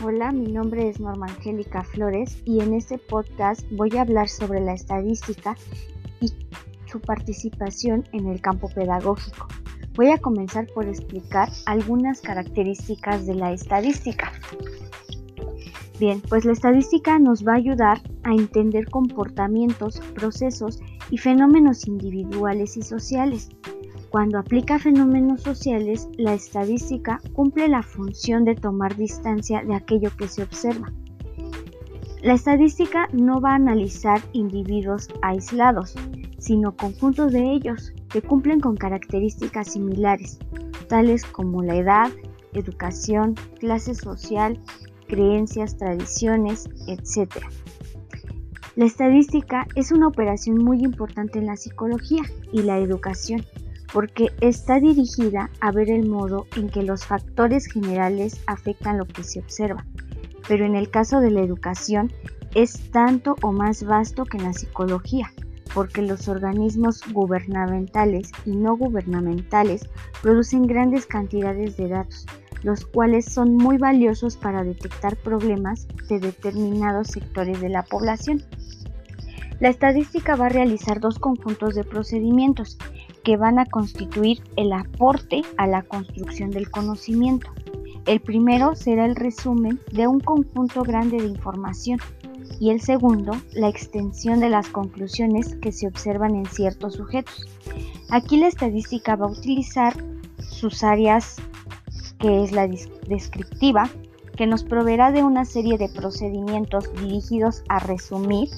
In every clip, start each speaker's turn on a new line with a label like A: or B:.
A: Hola, mi nombre es Norma Angélica Flores y en este podcast voy a hablar sobre la estadística y su participación en el campo pedagógico. Voy a comenzar por explicar algunas características de la estadística. Bien, pues la estadística nos va a ayudar a entender comportamientos, procesos y fenómenos individuales y sociales cuando aplica fenómenos sociales, la estadística cumple la función de tomar distancia de aquello que se observa. La estadística no va a analizar individuos aislados, sino conjuntos de ellos que cumplen con características similares, tales como la edad, educación, clase social, creencias, tradiciones, etc. La estadística es una operación muy importante en la psicología y la educación porque está dirigida a ver el modo en que los factores generales afectan lo que se observa. Pero en el caso de la educación es tanto o más vasto que en la psicología, porque los organismos gubernamentales y no gubernamentales producen grandes cantidades de datos, los cuales son muy valiosos para detectar problemas de determinados sectores de la población. La estadística va a realizar dos conjuntos de procedimientos que van a constituir el aporte a la construcción del conocimiento. El primero será el resumen de un conjunto grande de información y el segundo la extensión de las conclusiones que se observan en ciertos sujetos. Aquí la estadística va a utilizar sus áreas que es la descriptiva, que nos proveerá de una serie de procedimientos dirigidos a resumir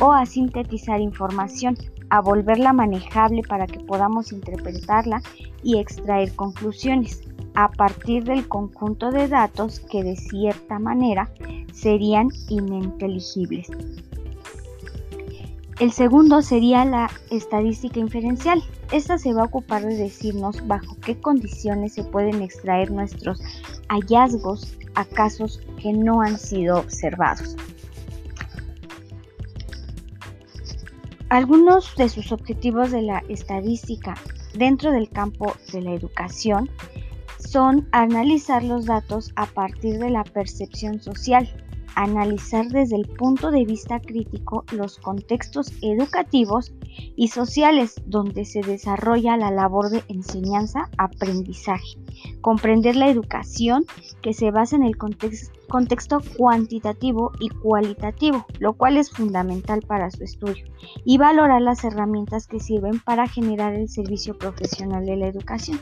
A: o a sintetizar información a volverla manejable para que podamos interpretarla y extraer conclusiones a partir del conjunto de datos que de cierta manera serían ininteligibles. El segundo sería la estadística inferencial. Esta se va a ocupar de decirnos bajo qué condiciones se pueden extraer nuestros hallazgos a casos que no han sido observados. Algunos de sus objetivos de la estadística dentro del campo de la educación son analizar los datos a partir de la percepción social, analizar desde el punto de vista crítico los contextos educativos y sociales donde se desarrolla la labor de enseñanza-aprendizaje, comprender la educación que se basa en el contexto cuantitativo y cualitativo, lo cual es fundamental para su estudio, y valorar las herramientas que sirven para generar el servicio profesional de la educación.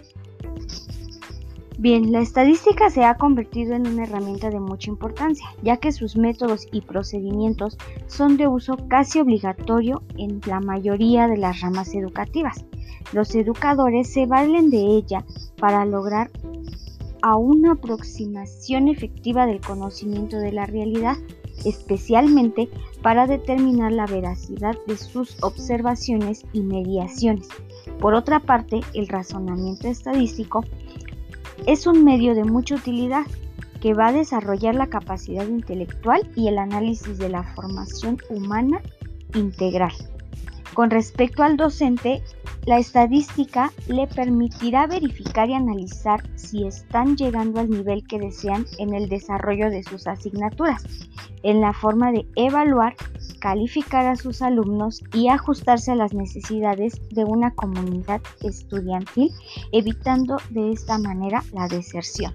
A: Bien, la estadística se ha convertido en una herramienta de mucha importancia, ya que sus métodos y procedimientos son de uso casi obligatorio en la mayoría de las ramas educativas. Los educadores se valen de ella para lograr una aproximación efectiva del conocimiento de la realidad, especialmente para determinar la veracidad de sus observaciones y mediaciones. Por otra parte, el razonamiento estadístico es un medio de mucha utilidad que va a desarrollar la capacidad intelectual y el análisis de la formación humana integral. Con respecto al docente, la estadística le permitirá verificar y analizar si están llegando al nivel que desean en el desarrollo de sus asignaturas, en la forma de evaluar calificar a sus alumnos y ajustarse a las necesidades de una comunidad estudiantil, evitando de esta manera la deserción.